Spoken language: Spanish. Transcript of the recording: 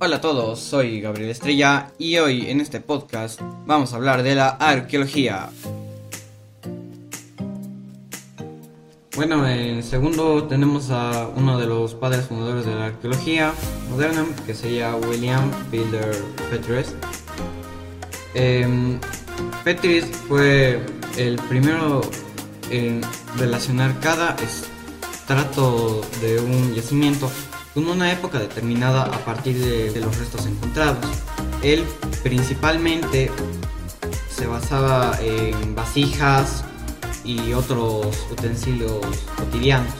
Hola a todos, soy Gabriel Estrella y hoy en este podcast vamos a hablar de la arqueología. Bueno, en segundo tenemos a uno de los padres fundadores de la arqueología moderna, que sería William Fielder Petries. Eh, Petries fue el primero en relacionar cada estrato de un yacimiento con una época determinada a partir de, de los restos encontrados. Él principalmente se basaba en vasijas y otros utensilios cotidianos.